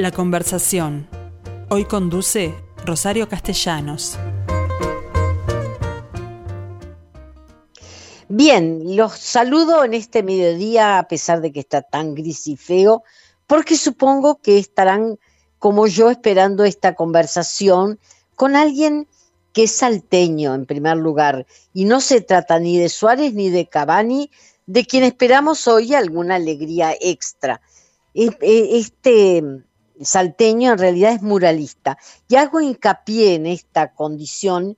La conversación. Hoy conduce Rosario Castellanos. Bien, los saludo en este mediodía a pesar de que está tan gris y feo, porque supongo que estarán como yo esperando esta conversación con alguien que es salteño en primer lugar, y no se trata ni de Suárez ni de Cavani, de quien esperamos hoy alguna alegría extra. E, e, este salteño en realidad es muralista, y hago hincapié en esta condición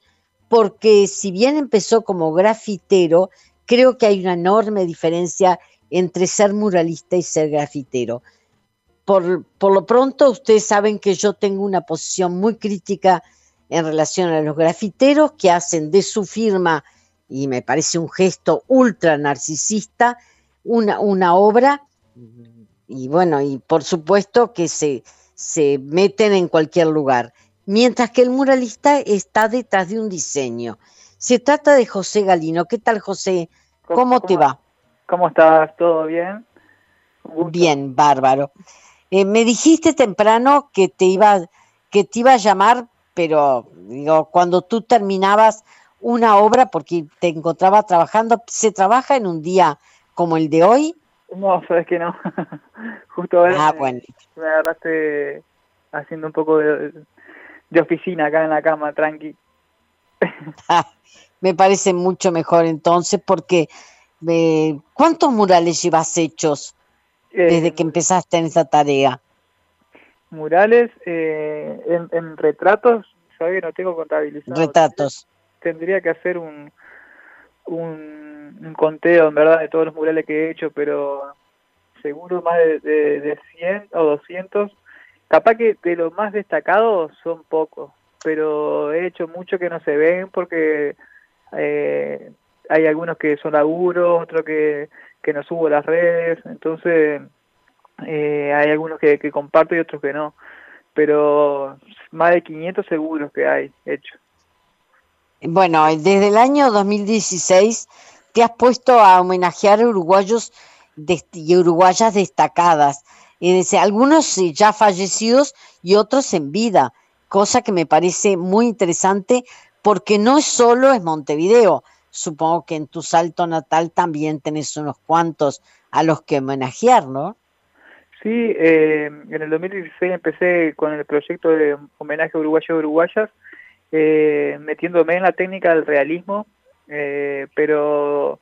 porque si bien empezó como grafitero, creo que hay una enorme diferencia entre ser muralista y ser grafitero. Por, por lo pronto, ustedes saben que yo tengo una posición muy crítica en relación a los grafiteros que hacen de su firma, y me parece un gesto ultra narcisista, una, una obra, y bueno, y por supuesto que se, se meten en cualquier lugar, mientras que el muralista está detrás de un diseño. Se trata de José Galino. ¿Qué tal, José? ¿Cómo, te va? ¿Cómo estás? ¿Todo bien? Bien, bárbaro. Eh, me dijiste temprano que te iba que te iba a llamar pero digo, cuando tú terminabas una obra, porque te encontraba trabajando, ¿se trabaja en un día como el de hoy? No, sabes que no. Justo ahora ah, bueno. me agarraste haciendo un poco de, oficina acá en la cama, tranqui. Ah, me parece mucho mejor entonces, porque eh, ¿cuántos murales llevas hechos desde eh, que empezaste en esa tarea? murales eh, en, retratos, ¿sabes? No tengo contabilizado. Retratos. Tendría que hacer un, un, conteo, en verdad, de todos los murales que he hecho, pero seguro más de, de, 100 o 200. Capaz que de los más destacados son pocos, pero he hecho muchos que no se ven porque eh, hay algunos que son laburos, otros que, que no subo a las redes, entonces eh, hay algunos que, comparto y otros que no, pero más de 500 seguros que hay hecho. Bueno, desde el año 2016 te has puesto a homenajear a uruguayos y uruguayas destacadas, es algunos ya fallecidos y otros en vida, cosa que me parece muy interesante porque no solo es Montevideo, supongo que en tu salto natal también tenés unos cuantos a los que homenajear, ¿no? Sí, eh, en el 2016 empecé con el proyecto de homenaje a uruguayos y uruguayas, eh, metiéndome en la técnica del realismo, eh, pero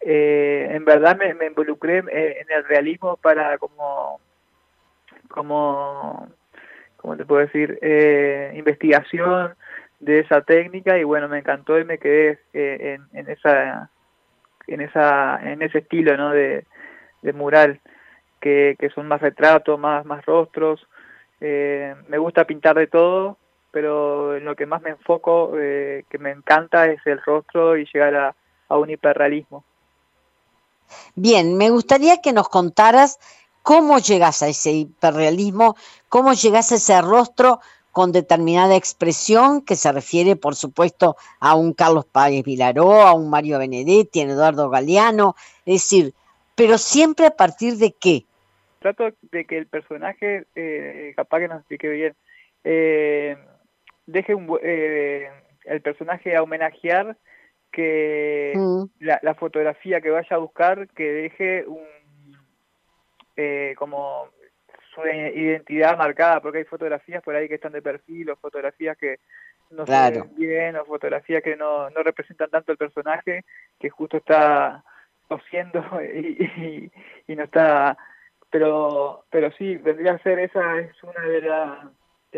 en verdad me, involucré en el realismo para como, como, ¿cómo te puedo decir? investigación de esa técnica y bueno, me encantó y me quedé en, en, esa, en, esa, en ese estilo ¿no? de, de mural que, son más retratos, más, más rostros. Eh, me gusta pintar de todo, pero en lo que más me enfoco, eh, que me encanta, es el rostro y llegar a, un hiperrealismo. Bien, me gustaría que nos contaras cómo llegas a ese hiperrealismo, cómo llegas a ese rostro con determinada expresión que se refiere, por supuesto, a un Carlos Páez Vilaró, a un Mario Benedetti, a Eduardo Galeano, es decir, pero siempre a partir de qué? Trato de que el personaje, eh, capaz que no explique bien, eh, deje un, eh, el personaje a homenajear que mm. la, fotografía que vaya a buscar que deje un como su identidad marcada porque hay fotografías por ahí que están de perfil o fotografías que no se ven bien o fotografías que no, no representan tanto el personaje que justo está tosiendo y, y, no está pero pero sí vendría a ser esa es una de,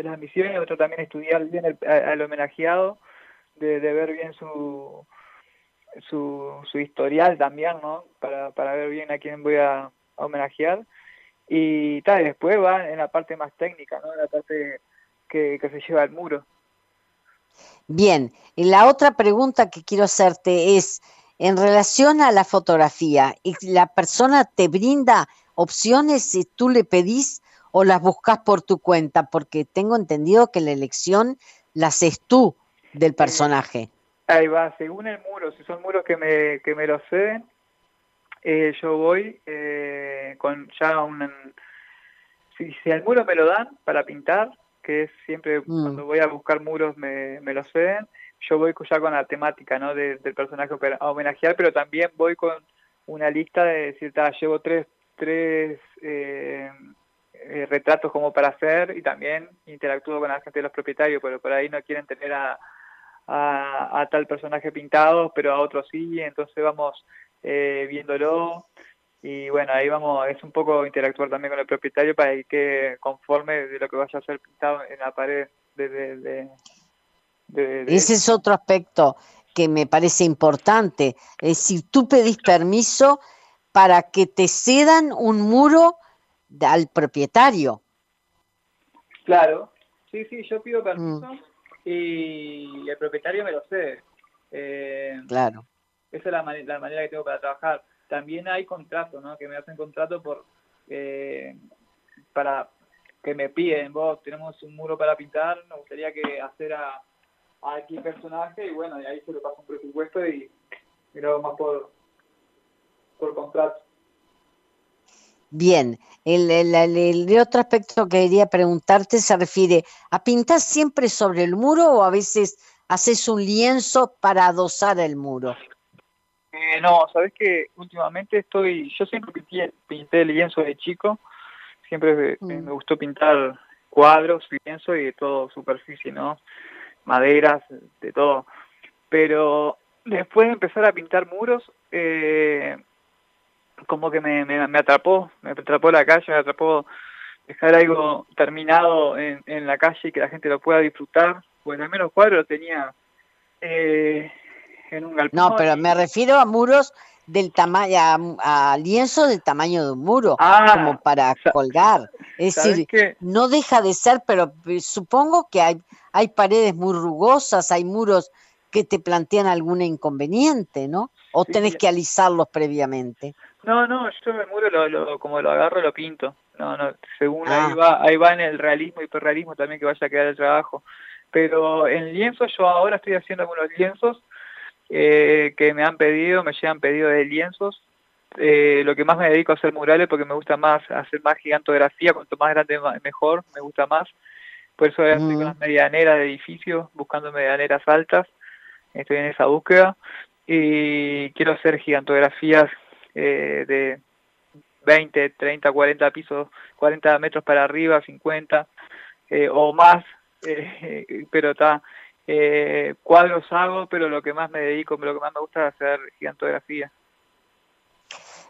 de las misiones otro también estudiar bien el, al homenajeado de, ver bien su, su su historial también no para, para ver bien a quién voy a, homenajear. Y tal después va en la parte más técnica no en la parte que, que se lleva al muro. Bien y la otra pregunta que quiero hacerte es en relación a la fotografía, la persona te brinda opciones si tú le pedís o las buscas por tu cuenta, porque tengo entendido que la elección la haces tú del personaje. Ahí va, según el muro, si son muros que me, que me lo ceden, eh, yo voy eh, con ya un... si, si el muro me lo dan para pintar, que es siempre mm. cuando voy a buscar muros me, me lo ceden, yo voy ya con la temática ¿no? del personaje a homenajear, pero también voy con una lista de decir, llevo tres, tres eh, eh, retratos como para hacer y también interactúo con la gente de los propietarios, pero por ahí no quieren tener a, tal personaje pintado, pero a otros sí, entonces vamos eh, viéndolo y bueno, ahí vamos, es un poco interactuar también con el propietario para que conforme de lo que vaya a ser pintado en la pared de, Ese es otro aspecto que me parece importante. Es decir, tú pedís permiso para que te cedan un muro al propietario. Claro, sí, sí, yo pido permiso mm. y el propietario me lo cede. Eh, claro. Esa es la, la manera que tengo para trabajar también hay contratos, ¿no? Que me hacen contrato por eh, para que me piden, vos tenemos un muro para pintar, nos gustaría que hacer a, a X personaje y bueno, y ahí se lo paso un presupuesto y, lo más por, por contrato. Bien, el, el, el, otro aspecto que quería preguntarte se refiere a pintar siempre sobre el muro o a veces haces un lienzo para adosar el muro. Eh, no, sabes que últimamente estoy, yo siempre pinté, pinté lienzo de chico, siempre mm. me, gustó pintar cuadros, lienzo y de todo, superficie, ¿no? Maderas, de todo. Pero después de empezar a pintar muros, eh, como que me, me, atrapó, me atrapó la calle, me atrapó dejar algo terminado en, en la calle y que la gente lo pueda disfrutar. Pues al menos cuadros tenía eh, no, pero me refiero a muros del tamaño, a, lienzo del tamaño de un muro, ah, como para colgar. Es decir, no deja de ser, pero supongo que hay, hay paredes muy rugosas, hay muros que te plantean algún inconveniente, ¿no? O tenés que alisarlos previamente. No, no, yo el muro lo, como lo agarro lo pinto. No, no, según ahí ah. va, ahí va en el realismo y hiperrealismo también que vaya a quedar el trabajo. Pero en lienzo yo ahora estoy haciendo algunos lienzos eh, que me han pedido, me llegan pedidos de lienzos. Eh, lo que más me dedico a hacer murales porque me gusta más hacer más gigantografía, cuanto más grande mejor, me gusta más. Por eso estoy con las mm. medianeras de edificios, buscando medianeras altas. Estoy en esa búsqueda. Y quiero hacer gigantografías eh, de 20, 30, 40 pisos, 40 metros para arriba, 50 o más. pero está eh, cuadros hago, pero lo que más me dedico, lo que más me gusta es hacer gigantografía.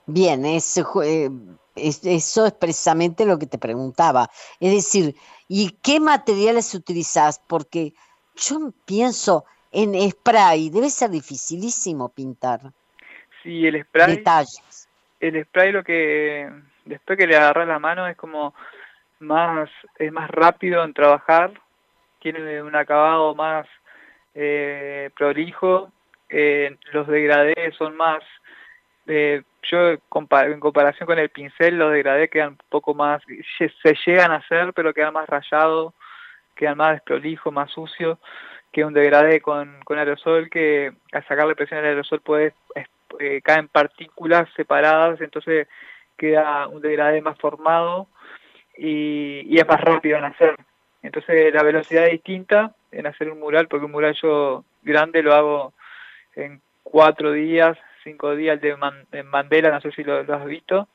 Bien, eso, eh, eso es precisamente lo que te preguntaba. Es decir, ¿y qué materiales utilizas? Porque yo pienso en spray, debe ser dificilísimo pintar. Sí, el spray. Detalles. El spray lo que después que le agarras la mano es como más es más rápido en trabajar tiene un acabado más eh, prolijo, eh, los degradés son más, eh, yo en comparación con el pincel, los degradés quedan un poco más, se llegan a hacer, pero quedan más rayados, quedan más desprolijo, más sucio que un degradé con, con aerosol, que al sacarle presión al aerosol puede eh, caen partículas separadas, entonces queda un degradé más formado y, y es más rápido en hacer. Entonces la velocidad es distinta en hacer un mural, porque un mural yo grande lo hago en cuatro días, cinco días de en Mandela, no sé si lo, has visto,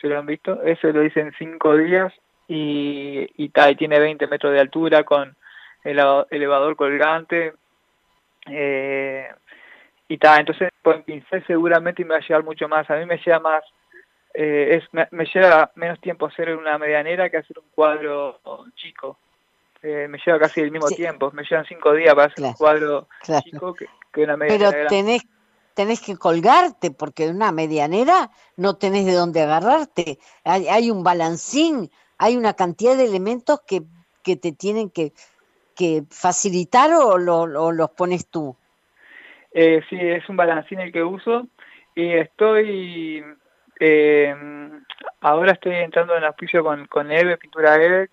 si lo han visto, eso lo hice en cinco días y, y, tiene 20 metros de altura con el elevador colgante eh, y tal, entonces con pincel seguramente me va a llevar mucho más, a mí me lleva más eh, es, me, me, lleva menos tiempo hacer una medianera que hacer un cuadro chico. Eh, me lleva casi el mismo tiempo, me llevan cinco días para hacer un cuadro chico que, una medianera. Pero tenés, tenés que colgarte, porque en una medianera no tenés de dónde agarrarte. Hay, hay un balancín, hay una cantidad de elementos que, que te tienen que, que facilitar o, lo, los pones tú. Eh, sí, es un balancín el que uso y estoy... Eh, ahora estoy entrando en auspicio con, con Eve, Pintura Eve,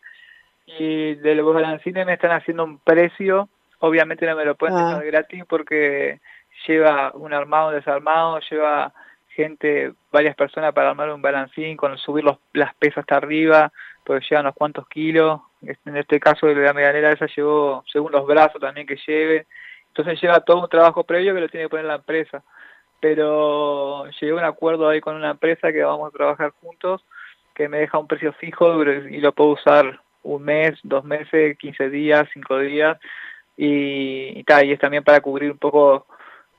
y de los balancines me están haciendo un precio, obviamente no me lo pueden dejar ah. gratis porque lleva un armado, un desarmado, lleva gente, varias personas para armar un balancín, con subir los, las pesas hasta arriba, porque lleva unos cuantos kilos. En este caso de la medianera esa llevó, según los brazos también que lleve. Entonces lleva todo un trabajo previo que lo tiene que poner la empresa. Pero llegué a un acuerdo ahí con una empresa que vamos a trabajar juntos, que me deja un precio fijo y lo puedo usar un mes, dos meses, quince días, cinco días. Y, y, y es también para cubrir un poco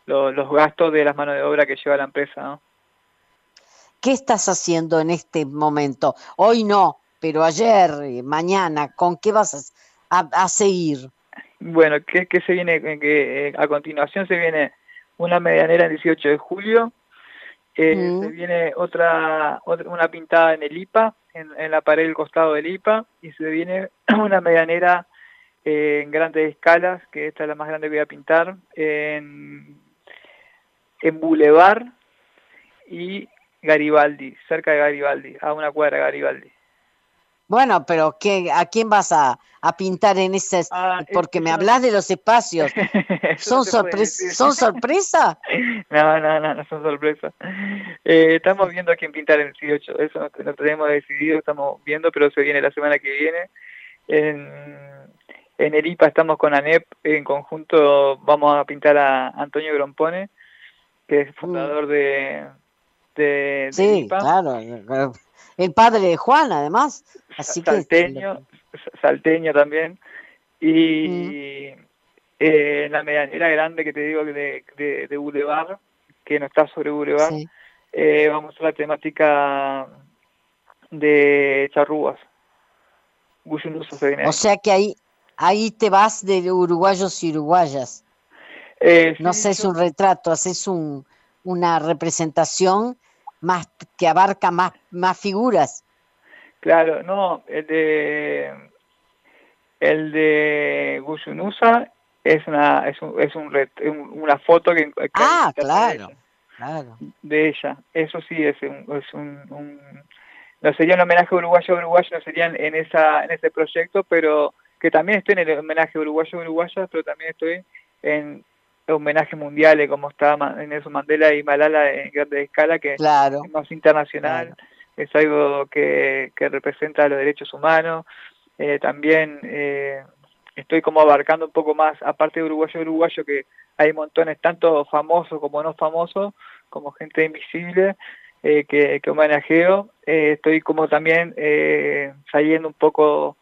los gastos de las manos de obra que lleva la empresa. ¿no? ¿Qué estás haciendo en este momento? Hoy no, pero ayer, eh, mañana, ¿con qué vas a, seguir? Bueno, ¿qué, se viene? Que, eh, a continuación se viene una medianera el 18 de julio, eh, se viene otra, otra, una pintada en el IPA, en, la pared del costado del IPA, y se viene una medianera en grandes escalas, que esta es la más grande que voy a pintar, en, en Boulevard y Garibaldi, cerca de Garibaldi, a una cuadra de Garibaldi. Bueno, pero ¿qué, ¿a quién vas a, pintar en ese? Ah, porque me hablas de los espacios. ¿Son, sorpresa? ¿Son sorpresa? no, no, no, no son sorpresa. Eh, estamos viendo a quién pintar en el 18. Eso no, no, tenemos decidido, estamos viendo, pero se viene la semana que viene. En, en el IPA estamos con ANEP, en conjunto vamos a pintar a Antonio Grompone, que es fundador de, sí, claro, el padre de Juan además, así salteño, salteño también, y mm. eh, la medianera grande que te digo de, de, de Boulevard, que no está sobre Boulevard, eh, vamos a la temática de charrúas. O sea que ahí, ahí te vas de uruguayos y uruguayas. Eh, no sé, es un retrato, haces un, una representación más que abarca más, más figuras. Claro, no, el de el de Guyunusa es una es un, es un una foto que, ah claro claro de ella eso sí es un, es un, no sería un homenaje uruguayo uruguayo no serían en esa en ese proyecto pero que también estoy en el homenaje uruguayo uruguaya pero también estoy en homenajes mundiales como estaba Nelson Mandela y Malala en grande escala, que es más internacional, es algo que, que, representa los derechos humanos. Eh, también eh, estoy como abarcando un poco más, aparte de uruguayo uruguayo, que hay montones, tanto famosos como no famosos, como gente invisible, eh, que, que homenajeo. estoy como también saliendo un poco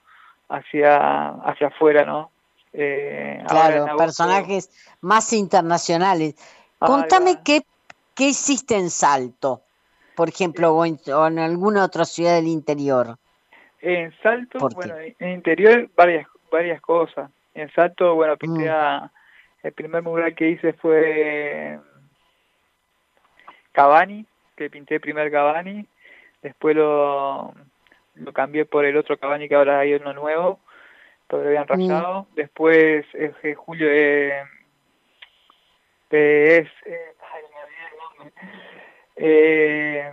hacia, hacia afuera, ¿no? Eh, claro, personajes más internacionales. Contame qué, qué hiciste en Salto, por ejemplo, o en, alguna otra ciudad del interior. En Salto, bueno, en interior varias, varias cosas. En Salto, bueno, pinté mm. el primer mural que hice fue Cavani, que pinté el primer Cavani, después lo, lo cambié por el otro Cavani que ahora hay uno nuevo, lo habían mm. rayado. Después, eh, Julio eh, es... Eh, ay, me eh,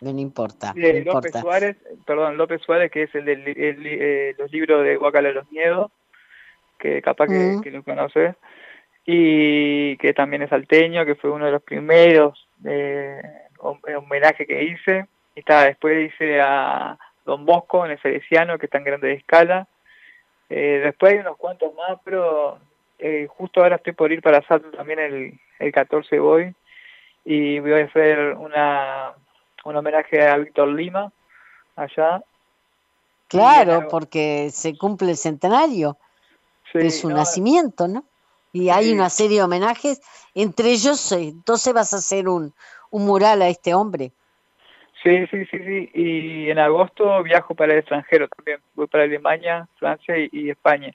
no importa. López Suárez, perdón, López Suárez, que es el de los libros de Guacala los Miedos, que capaz que, mm. que, lo conoces, y que también es salteño, que fue uno de los primeros eh, homenaje que hice. Y está, después hice a Don Bosco en el Salesiano, que está en grande escala. Eh, después hay unos cuantos más, pero eh, justo ahora estoy por ir para Salto también el, el 14 voy y voy a hacer una, un homenaje a Víctor Lima allá. Claro, porque se cumple el centenario de su nacimiento, ¿no? Y hay una serie de homenajes, entre ellos, eh, entonces vas a hacer un, un mural a este hombre. Sí, sí, sí, sí. Y en agosto viajo para el extranjero también. Voy para Alemania, Francia y, España.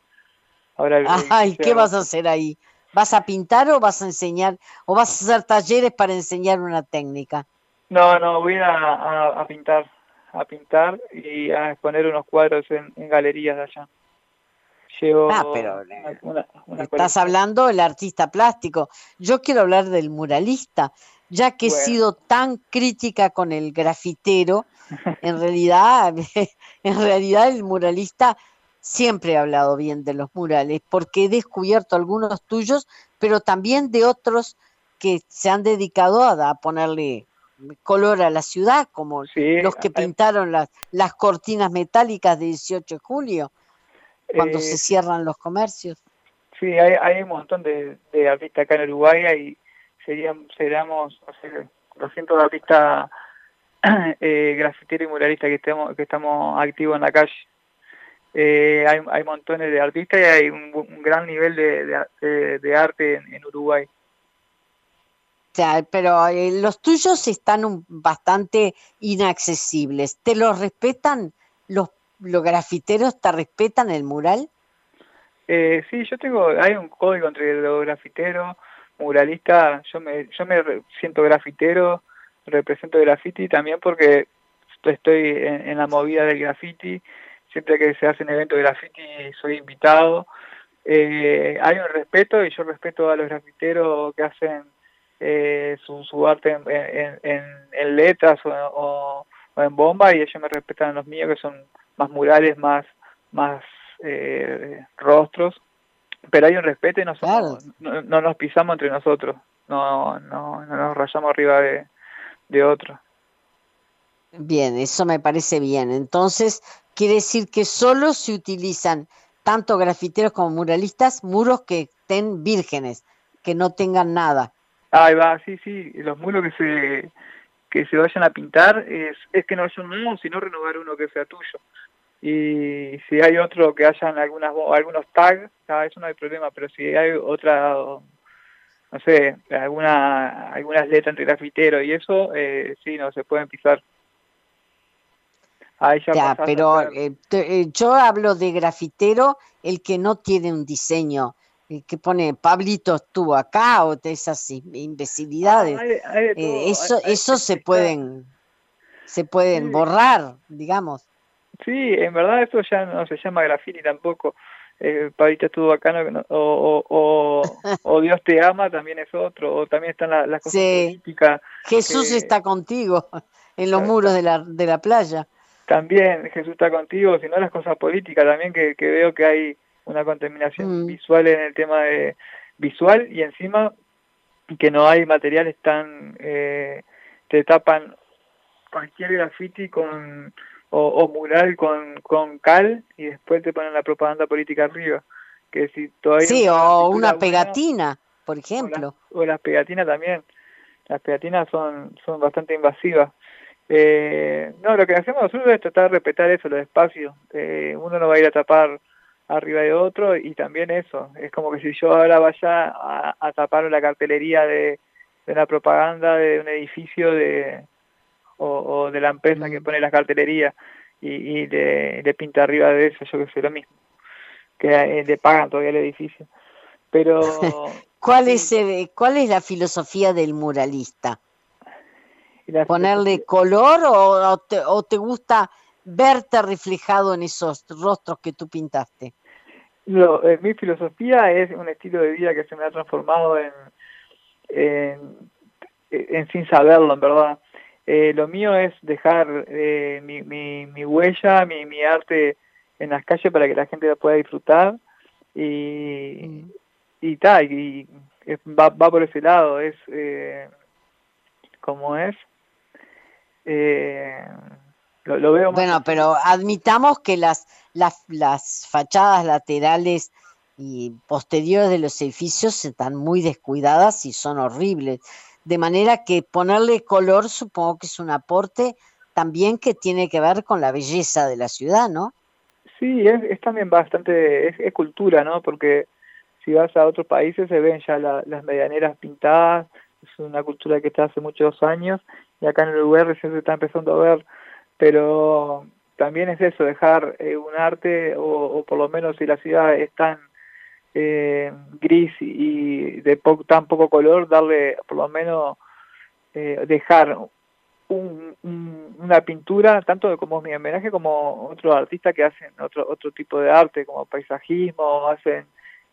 Ahora Ay, ¿qué vas a hacer ahí? ¿Vas a pintar o vas a enseñar o vas a hacer talleres para enseñar una técnica? No, no, voy a, a, pintar, a pintar y a exponer unos cuadros en, galerías de allá. Llevo ah, pero estás hablando del artista plástico. Yo quiero hablar del muralista ya que he sido tan crítica con el grafitero, en realidad, en realidad el muralista siempre ha hablado bien de los murales, porque he descubierto algunos tuyos, pero también de otros que se han dedicado a, ponerle color a la ciudad, como los que pintaron las, las cortinas metálicas del 18 de julio, cuando se eh, cierran los comercios. Sí, hay, hay un montón de, artistas acá en Uruguay y serían, seríamos, o sea, 200 artistas eh, grafiteros y muralistas que estamos, que estamos activos en la calle. Eh, hay, hay montones de artistas y hay un, gran nivel de, de, arte en, Uruguay. O sea, pero eh, los tuyos están bastante inaccesibles. ¿Te los respetan? ¿Los, ¿Los grafiteros te respetan el mural? Eh, sí, yo tengo, hay un código entre los grafiteros, muralistas, yo me, yo me siento grafitero, represento graffiti también porque estoy en, en la movida del graffiti siempre que se hace un evento de graffiti soy invitado. Eh, hay un respeto y yo respeto a los grafiteros que hacen eh, su, arte en, letras o, en bomba y ellos me respetan los míos que son más murales, más, más eh, rostros. Pero hay un respeto y no, no, nos pisamos entre nosotros, no, no, no nos rayamos arriba de, de otro. Bien, eso me parece bien. Entonces, quiere decir que solo se utilizan tanto grafiteros como muralistas muros que estén vírgenes, que no tengan nada. Ahí va, sí, sí, los muros que se que se vayan a pintar es, es que no son nuevos, sino renovar uno que sea tuyo. Y si hay otro que hayan algunas algunos tags, ah, eso no hay problema, pero si hay otra, no sé, alguna algunas letras entre grafitero y eso, eh, sí, no se pueden pisar ya, pero eh, eh, yo hablo de grafitero, el que no tiene un diseño, el que pone Pablito estuvo acá o de esas imbecilidades. Eh, eso eso se pueden se pueden borrar, digamos. Sí, en verdad eso ya no se llama graffiti tampoco. Pablito estuvo acá o, o, Dios te ama también es otro, o también están las, cosas políticas. Jesús está contigo en los muros de la, de la playa también Jesús está contigo, sino las cosas políticas también, que, veo que hay una contaminación mm. visual en el tema de visual y encima que no hay materiales tan, eh, te tapan cualquier graffiti con o, mural con, con cal y después te ponen la propaganda política arriba. Que si todavía sí, o una pegatina, por ejemplo. O, las pegatinas también. Las pegatinas son, son bastante invasivas. Eh, no, lo que hacemos nosotros es tratar de respetar eso, los espacios. Eh, uno no va a ir a tapar arriba de otro y también eso. Es como que si yo ahora vaya a, tapar la cartelería de, de una propaganda de un edificio de o, de la empresa que mm. pone la cartelería y, y le, pinta arriba de eso, yo que sé, lo mismo. Que eh, le pagan todavía el edificio. Pero... ¿Cuál, es, ¿Cuál es la filosofía del muralista? ponerle color o, te, gusta verte reflejado en esos rostros que tú pintaste? Eh, mi filosofía es un estilo de vida que se me ha transformado en, en, sin saberlo, en verdad. Eh, lo mío es dejar eh, mi, mi, huella, mi, mi arte en las calles para que la gente la pueda disfrutar y, mm. y tal, y, va, va por ese lado, es como es, eh, lo, veo bueno, pero admitamos que las, las, las fachadas laterales y posteriores de los edificios están muy descuidadas y son horribles. De manera que ponerle color supongo que es un aporte también que tiene que ver con la belleza de la ciudad, ¿no? Sí, es, también bastante, es, cultura, ¿no? Porque si vas a otros países se ven ya las medianeras pintadas, es una cultura que está hace muchos años y acá en el Uruguay recién se está empezando a ver, pero también es eso, dejar eh, un arte, o, por lo menos si la ciudad es tan eh, gris y de tan poco color, darle por lo menos eh, dejar un, una pintura, tanto como mi homenaje como otros artistas que hacen otro, otro tipo de arte, como paisajismo, hacen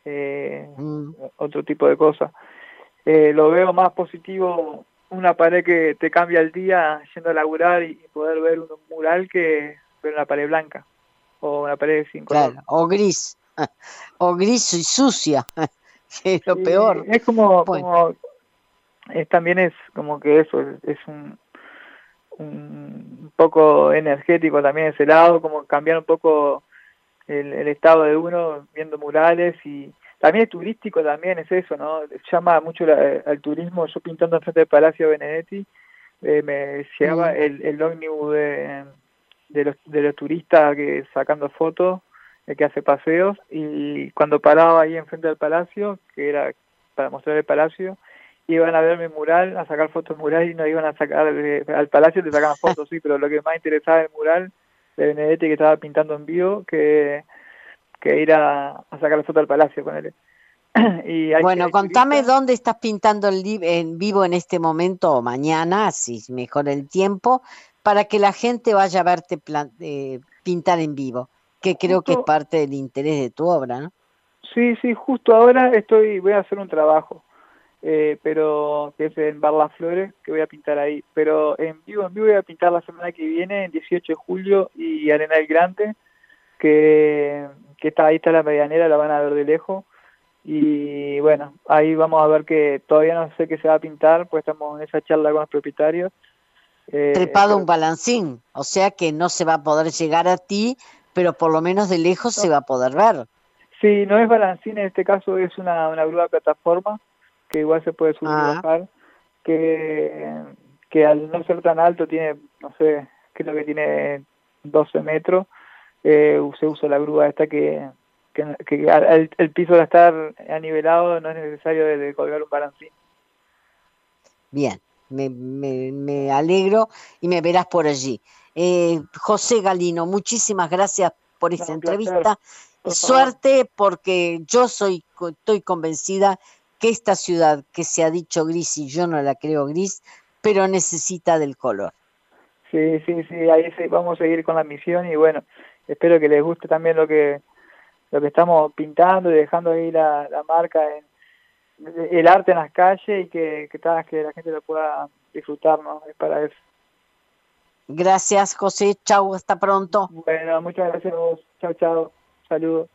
mm. otro tipo de cosas. lo veo más positivo una pared que te cambia el día yendo a laburar y poder ver un mural que ver una pared blanca o una pared sin color. o gris, o gris y sucia, que es lo peor. Es como, como es, también es como que eso, es, un, un poco energético también ese lado, como cambiar un poco el, estado de uno viendo murales y también es turístico también es eso, ¿no? Llama mucho al turismo, yo pintando enfrente del Palacio Benedetti, eh, me llegaba el, el ómnibus de, de, los, de los turistas que sacando fotos, que hace paseos, y cuando paraba ahí enfrente del palacio, que era para mostrar el palacio, iban a ver mi mural, a sacar fotos mural y no iban a sacar al palacio te sacaban fotos, sí, pero lo que más interesaba el mural de Benedetti que estaba pintando en vivo que, que ir a, sacar la foto al palacio con él. y bueno, contame dónde estás pintando el en vivo en este momento o mañana, si mejor el tiempo, para que la gente vaya a verte eh, pintar en vivo, que creo que es parte del interés de tu obra, ¿no? Sí, sí, justo ahora estoy, voy a hacer un trabajo eh, pero que es en Bar Las Flores, que voy a pintar ahí. Pero en vivo, en vivo voy a pintar la semana que viene, el 18 de julio, y Arena del Grande, que, que está ahí está la medianera, la van a ver de lejos. Y bueno, ahí vamos a ver que todavía no sé qué se va a pintar, pues estamos en esa charla con los propietarios. Eh, Trepado un balancín, o sea que no se va a poder llegar a ti, pero por lo menos de lejos se va a poder ver. Sí, no es balancín, en este caso es una, una grúa plataforma que igual se puede subir y ah. bajar, que, que al no ser tan alto tiene, no sé, creo que tiene 12 metros, eh, se usa la grúa esta que, que, el, piso de estar anivelado no es necesario de, colgar un balancín. Bien, me, me, alegro y me verás por allí. Eh, José Galino, muchísimas gracias por esta entrevista. Suerte porque yo soy estoy convencida que esta ciudad que se ha dicho gris y yo no la creo gris, pero necesita del color. Sí, sí, sí, ahí vamos a seguir con la misión y bueno, espero que les guste también lo que lo que estamos pintando y dejando ahí la, marca en el arte en las calles y que, que, que la gente lo pueda disfrutar, ¿no? Es para eso. Gracias, José. Chau, hasta pronto. Bueno, muchas gracias a vos. Chau, chau. Saludos.